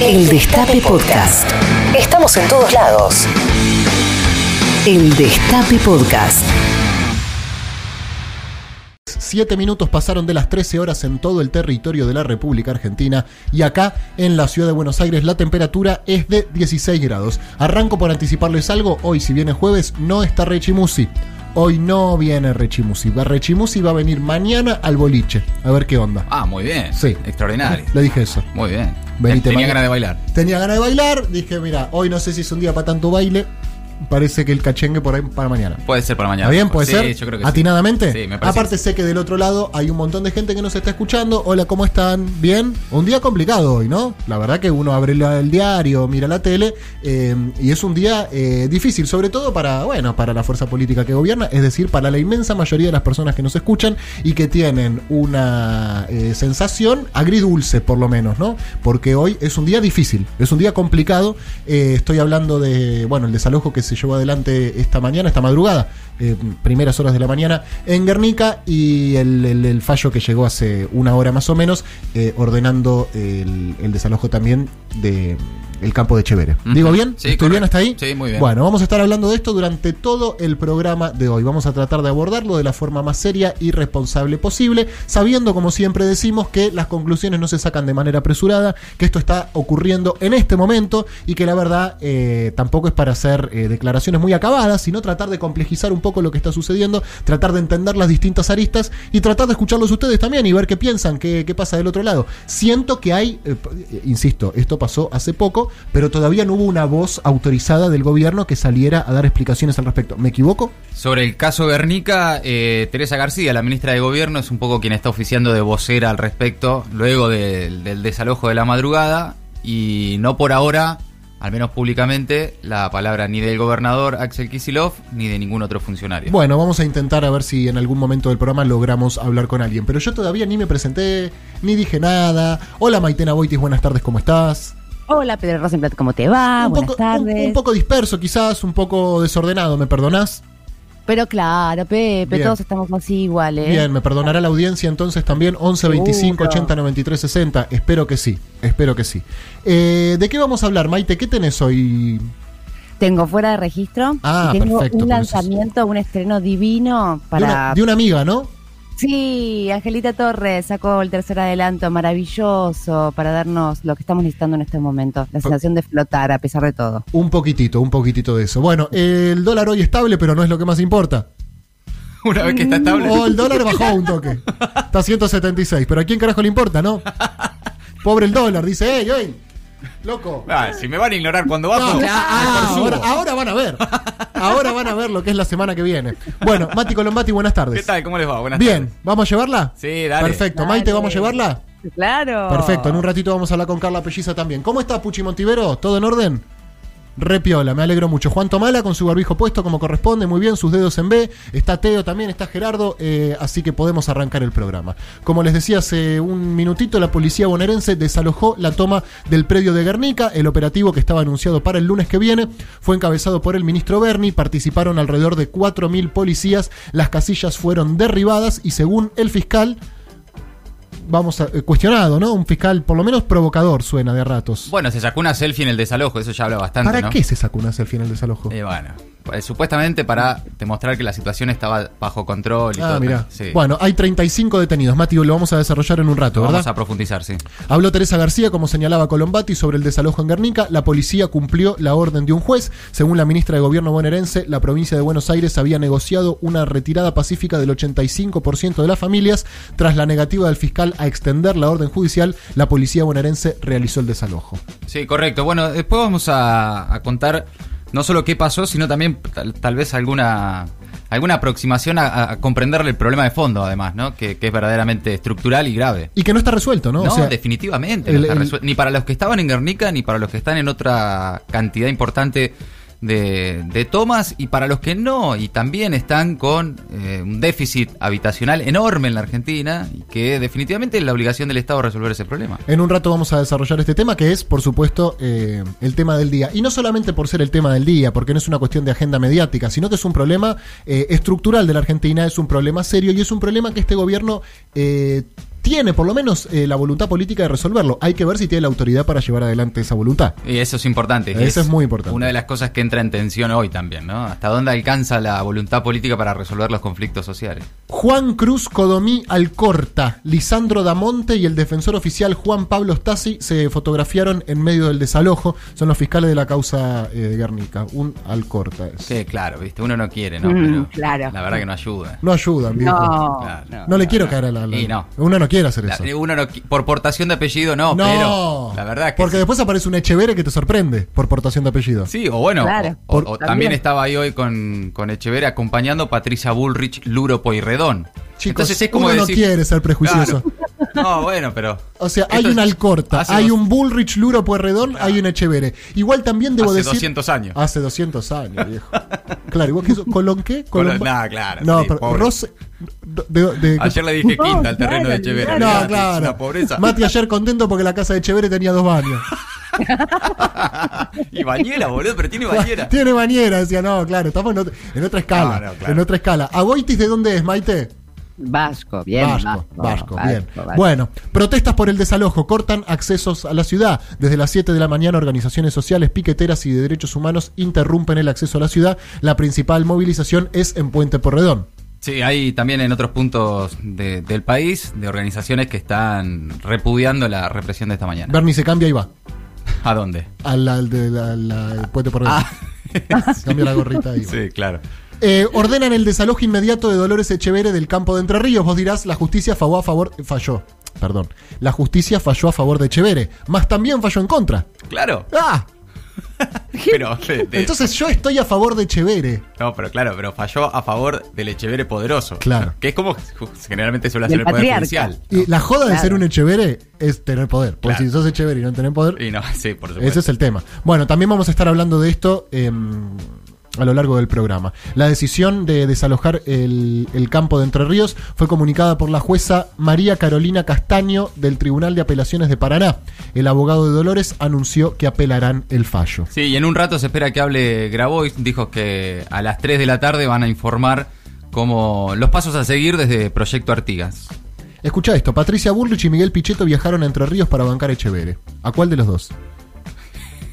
El Destape Podcast. Estamos en todos lados. El Destape Podcast. Siete minutos pasaron de las 13 horas en todo el territorio de la República Argentina y acá en la ciudad de Buenos Aires la temperatura es de 16 grados. Arranco por anticiparles algo, hoy si viene jueves no está Rechimusi. Hoy no viene Rechimusi. Rechimusi va a venir mañana al boliche. A ver qué onda. Ah, muy bien. Sí. Extraordinario. Le dije eso. Muy bien. Venite Tenía mañana. ganas de bailar. Tenía ganas de bailar, dije, mira, hoy no sé si es un día para tanto baile. Parece que el cachengue por ahí para mañana. Puede ser para mañana. ¿Está bien? ¿Puede sí, ser? yo creo que sí. ¿Atinadamente? Sí, me parece. Aparte sé que del otro lado hay un montón de gente que nos está escuchando. Hola, ¿cómo están? ¿Bien? Un día complicado hoy, ¿no? La verdad que uno abre el diario, mira la tele eh, y es un día eh, difícil, sobre todo para, bueno, para la fuerza política que gobierna, es decir, para la inmensa mayoría de las personas que nos escuchan y que tienen una eh, sensación agridulce, por lo menos, ¿no? Porque hoy es un día difícil, es un día complicado. Eh, estoy hablando de, bueno, el desalojo que se llevó adelante esta mañana, esta madrugada, eh, primeras horas de la mañana en Guernica y el, el- el fallo que llegó hace una hora más o menos, eh, ordenando el, el desalojo también de el campo de Chevere. ¿Digo bien? Sí, ¿Estoy bien hasta ahí? Sí, muy bien. Bueno, vamos a estar hablando de esto durante todo el programa de hoy. Vamos a tratar de abordarlo de la forma más seria y responsable posible, sabiendo, como siempre decimos, que las conclusiones no se sacan de manera apresurada, que esto está ocurriendo en este momento y que la verdad eh, tampoco es para hacer eh, declaraciones muy acabadas, sino tratar de complejizar un poco lo que está sucediendo, tratar de entender las distintas aristas y tratar de escucharlos ustedes también y ver qué piensan, qué, qué pasa del otro lado. Siento que hay, eh, p- insisto, esto pasó hace poco, pero todavía no hubo una voz autorizada del gobierno que saliera a dar explicaciones al respecto. ¿Me equivoco? Sobre el caso Guernica, eh, Teresa García, la ministra de Gobierno, es un poco quien está oficiando de vocera al respecto, luego del desalojo de la madrugada, y no por ahora, al menos públicamente, la palabra ni del gobernador Axel Kisilov ni de ningún otro funcionario. Bueno, vamos a intentar a ver si en algún momento del programa logramos hablar con alguien. Pero yo todavía ni me presenté, ni dije nada. Hola Maitena Boitis, buenas tardes, ¿cómo estás? Hola Pedro Rosenblatt, ¿cómo te va? un, Buenas poco, un- tardes. un poco disperso quizás, un poco desordenado, ¿me perdonás? Pero claro, Pepe, Bien. todos estamos así iguales. Bien, me perdonará la audiencia entonces también 11 25 Seguro. 80 93 60. Espero que sí, espero que sí. Eh, ¿De qué vamos a hablar, Maite? ¿Qué tenés hoy? Tengo fuera de registro Ah, y tengo perfecto, un lanzamiento, un estreno divino De para... una, de una amiga, ¿no? Sí, Angelita Torres sacó el tercer adelanto maravilloso para darnos lo que estamos necesitando en este momento, la sensación de flotar a pesar de todo. Un poquitito, un poquitito de eso. Bueno, el dólar hoy estable, pero no es lo que más importa. Una vez que está estable. Oh, el dólar bajó un toque. Está a 176, pero ¿a quién carajo le importa, no? Pobre el dólar, dice, ¡ey, ey! Loco. Ah, si me van a ignorar cuando No, bajo, ah, mejor subo. ahora, ahora van a ver. Ahora van a ver lo que es la semana que viene. Bueno, Mati Colombati, buenas tardes. ¿Qué tal? ¿Cómo les va? Buenas Bien, tardes. ¿vamos a llevarla? Sí, dale. Perfecto. Dale. Maite, ¿vamos a llevarla? Claro. Perfecto, en un ratito vamos a hablar con Carla Pelliza también. ¿Cómo está Puchi Montivero? ¿Todo en orden? Repiola, me alegro mucho. Juan Tomala con su barbijo puesto como corresponde, muy bien, sus dedos en B. Está Teo también, está Gerardo, eh, así que podemos arrancar el programa. Como les decía hace un minutito, la policía bonaerense desalojó la toma del predio de Guernica. El operativo que estaba anunciado para el lunes que viene fue encabezado por el ministro Berni. Participaron alrededor de 4.000 policías. Las casillas fueron derribadas y según el fiscal, vamos a, eh, cuestionado, ¿no? Un fiscal por lo menos provocador suena de ratos. Bueno, se sacó una selfie en el desalojo, eso ya habla bastante, ¿Para ¿no? qué se sacó una selfie en el desalojo? Eh, bueno, supuestamente para demostrar que la situación estaba bajo control y ah, todo. Sí. Bueno, hay 35 detenidos. Mati, lo vamos a desarrollar en un rato, vamos ¿verdad? a profundizar, sí. Habló Teresa García, como señalaba Colombati, sobre el desalojo en Guernica. La policía cumplió la orden de un juez. Según la ministra de Gobierno bonaerense, la provincia de Buenos Aires había negociado una retirada pacífica del 85% de las familias. Tras la negativa del fiscal a extender la orden judicial, la policía bonaerense realizó el desalojo. Sí, correcto. Bueno, después vamos a, a contar no solo qué pasó, sino también tal, tal vez alguna alguna aproximación a, a comprenderle el problema de fondo, además, ¿no? Que, que es verdaderamente estructural y grave. Y que no está resuelto, ¿no? No, O sea, definitivamente. el- no está el- resuelto. Ni para los que estaban en Guernica, ni para los que están en otra cantidad importante de, de tomas, y para los que no, y también están con eh, un déficit habitacional enorme en la Argentina, y que definitivamente es la obligación del Estado resolver ese problema. En un rato vamos a desarrollar este tema, que es, por supuesto, eh, el tema del día. Y no solamente por ser el tema del día, porque no es una cuestión de agenda mediática, sino que es un problema eh, estructural de la Argentina, es un problema serio y es un problema que este gobierno... tiene por lo menos eh, la voluntad política de resolverlo. Hay que ver si tiene la autoridad para llevar adelante esa voluntad. Y eso es importante. Eso es muy importante. Una de las cosas que entra en tensión hoy también, ¿no? ¿Hasta dónde alcanza la voluntad política para resolver los conflictos sociales? Juan Cruz Codomí Alcorta, Lisandro Damonte y el defensor oficial Juan Pablo Stasi se fotografiaron en medio del desalojo. Son los fiscales de la causa eh, de Guernica. Un Alcorta. es. Sí, claro, viste, uno no quiere, ¿no? Mm, Pero claro. La verdad que no ayuda. No ayudan, viejo. No, Claro. no. No le quiero caer a la, la- Y no. Uno no quiere hacer La- eso. uno no, qui- por portación de apellido no, no, pero la verdad que porque sí. después aparece un Echevere que te sorprende por portación de apellido. Sí, o bueno, Claro. o- o, Por- o también. También. estaba ahí hoy con, con Echeverría acompañando a Patricia Bullrich, Luro Poirredón. Chicos, Entonces es como uno no decir- quiere ser prejuicioso. Claro. No, bueno, pero. O sea, hay Esto un es- Alcorta, hace hay dos- un Bullrich Luro Puerredón, hay un Echevere. Igual también debo Hace decir. 200 años. Hace 200 años, viejo. Claro, igual que eso. ¿Colón qué? Colón- nah, claro, No, sí, pero pobre. Rose. de- de- Ayer le dije No, quinta al terreno claro, de Echeverría. No, claro. Pobreza. Mati ayer contento porque la casa de Echevere tenía dos baños. y bañera, boludo, pero tiene bañera. Tiene bañera, decía, no, claro, estamos en otra, en otra escala. No, no, claro. En otra escala. ¿Aboitis de dónde es, Maite? Vasco, bien. Vasco, Vasco, bien. Vasco. Bueno, protestas por el desalojo, cortan accesos a la ciudad. Desde las 7 de la mañana, organizaciones sociales, piqueteras y de derechos humanos interrumpen el acceso a la ciudad. La principal movilización es en Puente Porredón. Sí, hay también en otros puntos de- del país de organizaciones que están repudiando la represión de esta mañana. Bernie se cambia y va. ¿A dónde? Al, al de la, la- el Puente Porredón. Ah, Cambia la gorrita y va. sí, claro. Eh, ordenan el desalojo inmediato de Dolores Echevere del campo de Entre Ríos. Vos dirás, la justicia falló a favor. Falló. Perdón. La justicia falló a favor de Echevere. Más también falló en contra. Claro. ¡Ah! Pero, de- de- Entonces yo estoy a favor de Echevere. no, pero claro, pero falló a favor del Echevere poderoso. Claro. Que es como generalmente suele hacer Del el Poder. Judicial. Y la joda de ser un Echevere es tener poder. Porque Claro. si sos Echevere y no tenés poder, Y no, sí, por supuesto. ese es el tema. Bueno, también vamos a estar hablando de esto em, a lo largo del programa. La decisión de desalojar el, el campo de Entre Ríos fue comunicada por la jueza María Carolina Castaño del Tribunal de Apelaciones de Paraná. El abogado de Dolores anunció que apelarán el fallo. Sí, y en un rato se espera que hable Grabois. Dijo que a las 3 de la tarde van a informar cómo los pasos a seguir desde Proyecto Artigas. Escucha esto, Patricia Burrich y Miguel Pichetto viajaron a Entre Ríos para bancar Echevere. ¿A cuál de los dos?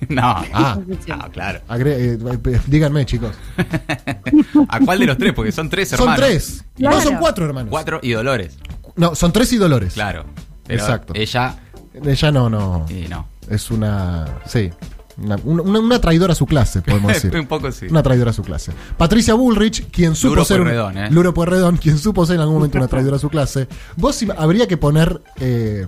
no, Ah. no, claro. Agre- eh, díganme, chicos. ¿A cuál de los tres? Porque son tres hermanos. Son tres. No, son cuatro hermanos. Cuatro y Dolores. No, son tres y Dolores. Claro. Pero Exacto. Ella. Ella no, no. Y no. Es una. Sí. Una, una- una traidora a su clase, podemos decir. un poco sí. Una traidora a su clase. Patricia Bullrich, quien supo Luro ser. un- ¿eh? Luro Pueyrredón, quien supo ser en algún momento una traidora a su clase. Vos habría que poner. Eh,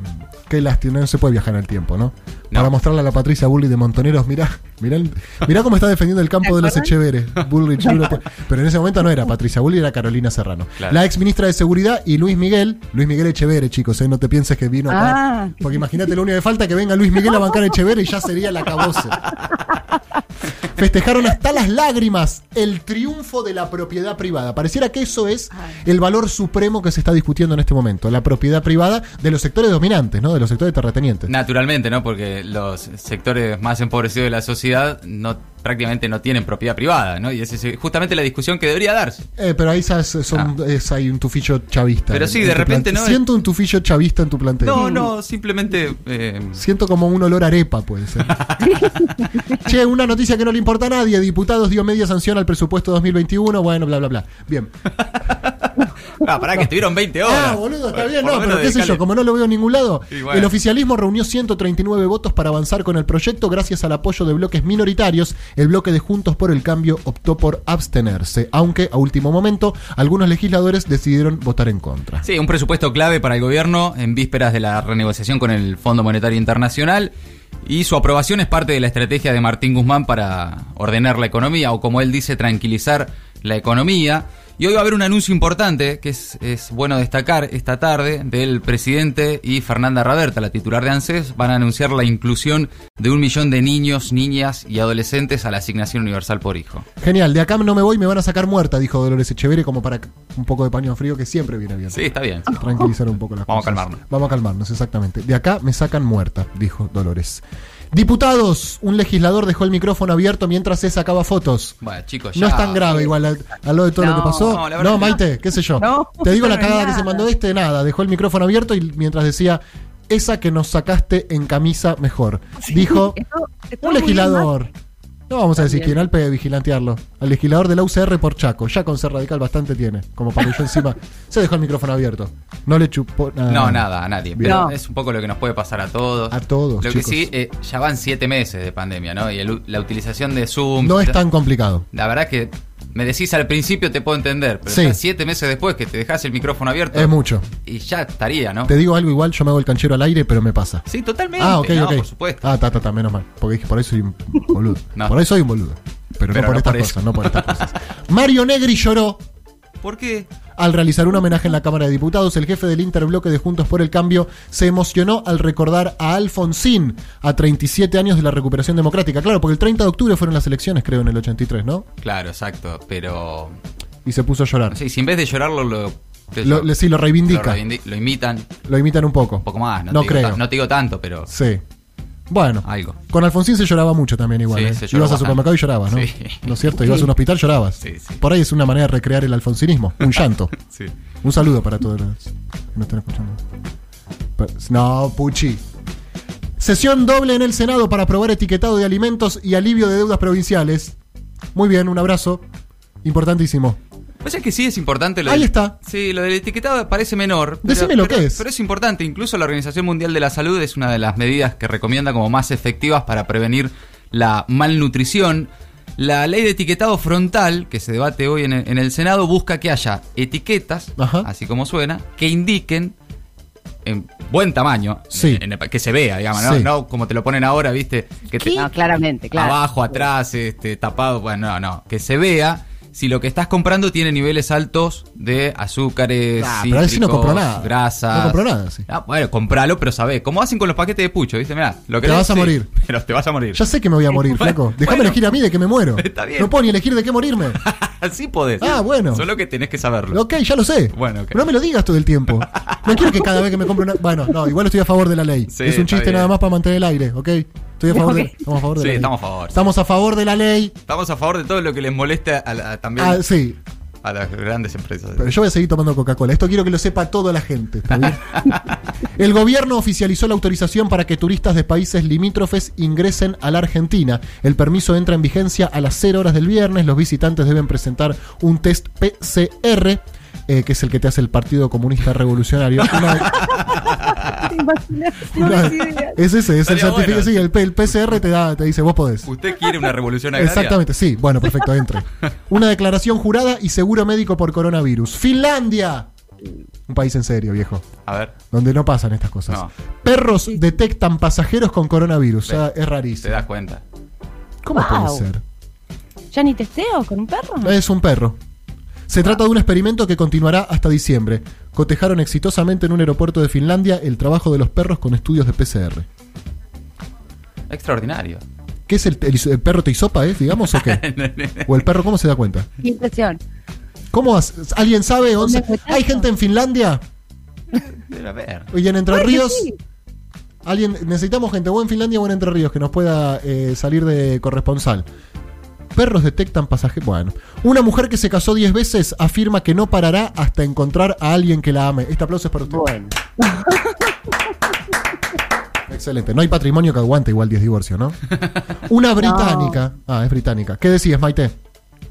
qué lástima, no se puede viajar en el tiempo, ¿no? Para mostrarle a la Patricia Bullrich de Montoneros, mirá, mirá, el- mirá cómo está defendiendo el campo de los Echeveres. Bullrich, Pero en ese momento no era Patricia Bullrich, era Carolina Serrano. Claro. La ex ministra de Seguridad y Luis Miguel, Luis Miguel Echevere, chicos, ¿eh? no te pienses que vino acá. Ah. Porque imagínate, lo único que falta es que venga Luis Miguel a bancar Echevere y ya sería la cabose. Festejaron hasta las lágrimas el triunfo de la propiedad privada. Pareciera que eso es el valor supremo que se está discutiendo en este momento. La propiedad privada de los sectores dominantes, ¿no? De los sectores terratenientes. Naturalmente, ¿no? Porque los sectores más empobrecidos de la sociedad no prácticamente no tienen propiedad privada, ¿no? Y esa es justamente la discusión que debería darse. Eh, pero ahí sabes, son, es, hay un tufillo chavista. Ah. Pero sí, en de repente, ¿no? Siento un tufillo chavista en tu plantel. No, no, simplemente eh, Siento como un olor a arepa, puede ser. che, una noticia que no le importa a nadie. Diputados dio media sanción al presupuesto 2021. Bueno, bla, bla, bla. Bien. Ah, pará, que estuvieron 20 horas. Ah, boludo, está bien, no, pero qué sé yo, como no lo veo en ningún lado. Bueno. El oficialismo reunió 139 votos para avanzar con el proyecto gracias al apoyo de bloques minoritarios. El bloque de Juntos por el Cambio optó por abstenerse, aunque a último momento algunos legisladores decidieron votar en contra. Sí, un presupuesto clave para el gobierno en vísperas de la renegociación con el Fondo Monetario Internacional. Y su aprobación es parte de la estrategia de Martín Guzmán para ordenar la economía, o como él dice, tranquilizar la economía. Y hoy va a haber un anuncio importante, que es, es bueno destacar esta tarde, del presidente y Fernanda Raberta, la titular de ANSES, van a anunciar la inclusión de un millón de niños, niñas y adolescentes a la asignación universal por hijo. Genial, de acá no me voy, me van a sacar muerta, dijo Dolores Echeverri, como para un poco de paño frío que siempre viene bien. Sí, está bien. tranquilizar un poco las Vamos a cosas. calmarnos. Vamos a calmarnos, exactamente. De acá me sacan muerta, dijo Dolores. Diputados, un legislador dejó el micrófono abierto mientras se sacaba fotos. Bueno, chicos, ya. No es tan grave igual al, a lo de todo lo que No, pasó. no, la No, verdad- Maite, qué sé yo. No, Te digo la no, cagada que se mandó este, nada, dejó el micrófono abierto y mientras decía, esa que nos sacaste en camisa mejor. Dijo Esto- esto un legislador. No vamos a decir quién, al P vigilantearlo. Al legislador de la UCR por Chaco. Ya con ser radical bastante tiene. Como para que yo encima. Se dejó el micrófono abierto. No le chupó nada. No, nada, a nadie. Bien. Pero No. es un poco lo que nos puede pasar a todos. A todos, Lo chicos. que sí, eh, ya van siete meses de pandemia, ¿no? Y el- la utilización de Zoom. No es tan complicado. La verdad que me decís al principio te puedo entender, pero Sí. siete meses después que te dejas el micrófono abierto. Es mucho. Y ya estaría, ¿no? Te digo algo igual, yo me hago el canchero al aire, pero me pasa. Sí, totalmente. Ah, ok, no, ok. por supuesto. Ah, ta, ta, ta, menos mal. Porque dije, por ahí soy un boludo. No. Por ahí soy un boludo. Pero, Pero no por no estas por cosas, no por estas cosas. Mario Negri lloró ¿Por qué? al realizar un homenaje en la Cámara de Diputados. El jefe del interbloque de Juntos por el Cambio se emocionó al recordar a Alfonsín a 37 años de la recuperación democrática. Claro, porque el 30 de octubre fueron las elecciones, creo, en el 83, ¿no? Claro, exacto. Pero. Y se puso a llorar. Sé, si en vez de llorarlo, lo. sí, lo reivindica. Lo, imitan Lo imitan un poco. un poco más. No, No te digo creo. ta- no te digo tanto, pero. Sí. Bueno. Algo. Con Alfonsín se lloraba mucho también igual. Sí, ¿eh? se lloró Ibas al supermercado y llorabas, ¿no? Sí. ¿No es cierto? Ibas a un hospital y llorabas. Sí, sí. Por ahí es una manera de recrear el alfonsinismo. Un llanto. Sí. un saludo para todos los que nos están escuchando. Pero- No, Puchi. Sesión doble en el Senado para aprobar etiquetado de alimentos y alivio de deudas provinciales. Muy bien, un abrazo. Importantísimo. O sea que sí es importante lo Ahí del- está. Sí, lo del etiquetado parece menor. Decime lo pero- que es. Pero es importante. Incluso la Organización Mundial de la Salud es una de las medidas que recomienda como más efectivas para prevenir la malnutrición. La ley de etiquetado frontal, que se debate hoy en el, en el Senado, busca que haya etiquetas, Ajá. así como suena, que indiquen en buen tamaño, Sí. en- en- que se vea, digamos, ¿no? Sí. No como te lo ponen ahora, ¿viste? Que te- No, claramente, claro. abajo, atrás, este, tapado, bueno, no, no, que se vea si lo que estás comprando tiene niveles altos de azúcares, Ah, pero ver si no cítricos, compro nada. grasas. No compro nada, sí. Ah, bueno, compralo, pero sabés, como hacen con los paquetes de pucho, ¿viste? Mirá, lo que Te vas a morir. Pero te vas a morir. Ya sé que me voy a morir, Bueno, flaco. Déjame bueno. elegir a mí de que me muero. Está bien. No puedo ni elegir de qué morirme. Así podés. Ah, bueno. Solo que tenés que saberlo. Ok, ya lo sé. Bueno, ok. Pero no me lo digas todo el tiempo. No quiero que cada vez que me compre una. Bueno, no, igual estoy a favor de la ley. Sí, es un chiste nada más para mantener el aire, ¿ok? Estoy a favor, de, estamos a favor de Sí, la ley. estamos a favor. Estamos a favor de la ley. Estamos a favor de todo lo que les moleste a la- también Ah, sí, a las grandes empresas. pero yo voy a seguir tomando Coca-Cola. Esto quiero que lo sepa toda la gente. ¿está bien? El gobierno oficializó la autorización para que turistas de países limítrofes ingresen a la Argentina. El permiso entra en vigencia a las 0 horas del viernes. Los visitantes deben presentar un test PCR. Eh, que es el que te hace el Partido Comunista Revolucionario. Una- ¿Te imaginas? No Una- des idea. es ese, es el certificado. bueno. Sí, el, PCR te da, te dice, vos podés. ¿Usted quiere una revolución agraria? Exactamente, sí. Bueno, perfecto, entre. Una declaración jurada y seguro médico por coronavirus. Finlandia. Un país en serio, viejo. A ver, Donde no pasan estas cosas. No. Perros detectan pasajeros con coronavirus. Es te rarísimo. das cuenta. ¿Cómo Wow. puede ser? ¿Ya ni testeo con un perro? Es un perro. Se trata de un experimento que continuará hasta diciembre. Cotejaron exitosamente en un aeropuerto de Finlandia el trabajo de los perros con estudios de PCR. Extraordinario. ¿Qué es el, el- el perro te hisopa, eh, digamos, o qué? ¿O el perro cómo se da cuenta? Qué impresión. ¿Cómo has- ¿Alguien sabe? Once-. ¿Hay gente en Finlandia? Debe haber. ¿Y en Entre Ríos? sí. ¿Alguien, necesitamos gente o en Finlandia o en Entre Ríos que nos pueda eh, salir de corresponsal. Perros detectan pasajeros. Bueno, una mujer que se casó 10 veces afirma que no parará hasta encontrar a alguien que la ame. Este aplauso es para usted. Bueno. Excelente. No hay patrimonio que aguante igual 10 divorcios, ¿no? Una británica. Ah, es británica. ¿Qué decías, Maite?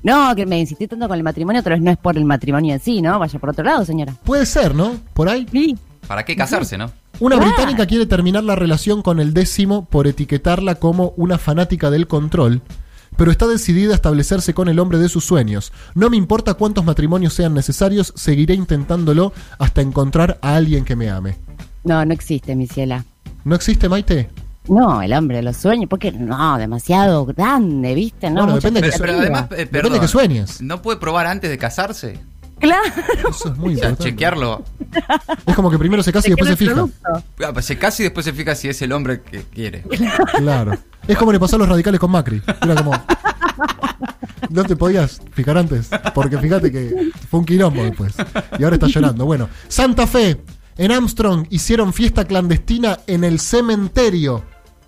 No, que me insistí tanto con el matrimonio, pero no es por el matrimonio en sí, ¿no? Vaya por otro lado, señora. Puede ser, ¿no? Por ahí. Sí. ¿Para qué casarse, no? Una británica quiere terminar la relación con el décimo por etiquetarla como una fanática del control, pero está decidida a establecerse con el hombre de sus sueños. No me importa cuántos matrimonios sean necesarios, seguiré intentándolo hasta encontrar a alguien que me ame. No, no existe, mi ciela. ¿No existe, Maite? No, el hombre de los sueños, porque no, demasiado grande, ¿viste? No, Bueno, depende de- Pero, pero además, eh, Depende perdón, que sueñes. ¿No puede probar antes de casarse? Claro. Eso es muy O sea, importante. chequearlo. Es como que primero se casa y después se fija. Ah, pues se casa y después se fija si es el hombre que quiere. Claro. Es como le pasó a los radicales con Macri. Era como. No te podías fijar antes. Porque fíjate que fue un quilombo después. Y ahora está llorando. Bueno, Santa Fe. En Armstrong hicieron fiesta clandestina en el cementerio.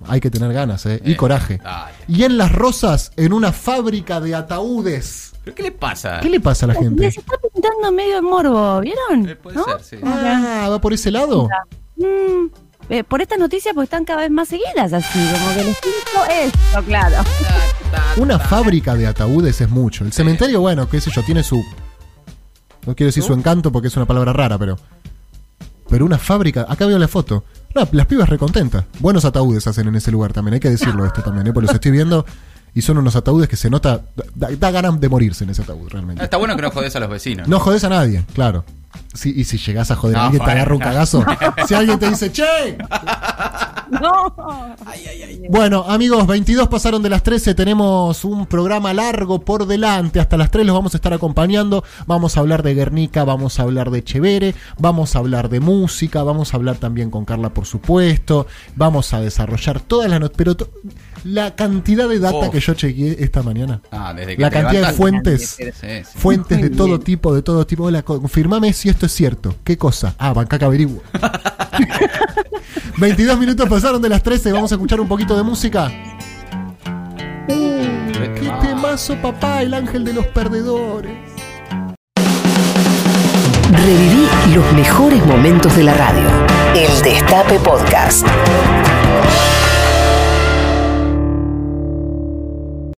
Hay que tener ganas, ¿eh? Y Eh, coraje. dale. Y en Las Rosas, en una fábrica de ataúdes. ¿Pero qué le pasa? ¿Qué le pasa a la gente? Les está pintando medio el morbo, ¿vieron? Eh, puede ¿No? ser, sí. Ah, ¿va por ese lado? mm, eh, por estas noticias, porque están cada vez más seguidas así, como que les pinto esto, claro. Una fábrica de ataúdes es mucho. El cementerio, bueno, qué sé yo, tiene su. No quiero decir su encanto porque es una palabra rara, pero. Pero una fábrica. Acá veo la foto. No, las pibas recontentas. Buenos ataúdes hacen en ese lugar también, hay que decirlo esto también, ¿eh? porque los estoy viendo y son unos ataúdes que se nota. Da, da ganas de morirse en ese ataúd, realmente. Ah, Está bueno que no jodes a los vecinos. No jodes a nadie, claro. Sí, y si llegás a joder a No, alguien, te agarra un cagazo. si alguien te dice, che, No. Bueno, amigos, 22 pasaron de las 13. Tenemos un programa largo por delante. Hasta las 3 los vamos a estar acompañando. Vamos a hablar de Guernica, vamos a hablar de Chevere, vamos a hablar de música, vamos a hablar también con Carla, por supuesto. Vamos a desarrollar todas las notas. Pero la cantidad de data que yo chequeé esta mañana. Ah, desde que La cantidad de fuentes. Sí, sí. Fuentes de todo tipo, de todo tipo. Hola, confirmame si esto es cierto. ¿Qué cosa? Ah, Bancaca averiguo. 22 minutos pasaron de las 13. Vamos a escuchar un poquito de música. ¡Qué temazo, papá! El ángel de los perdedores. Reviví los mejores momentos de la radio. El Destape Podcast.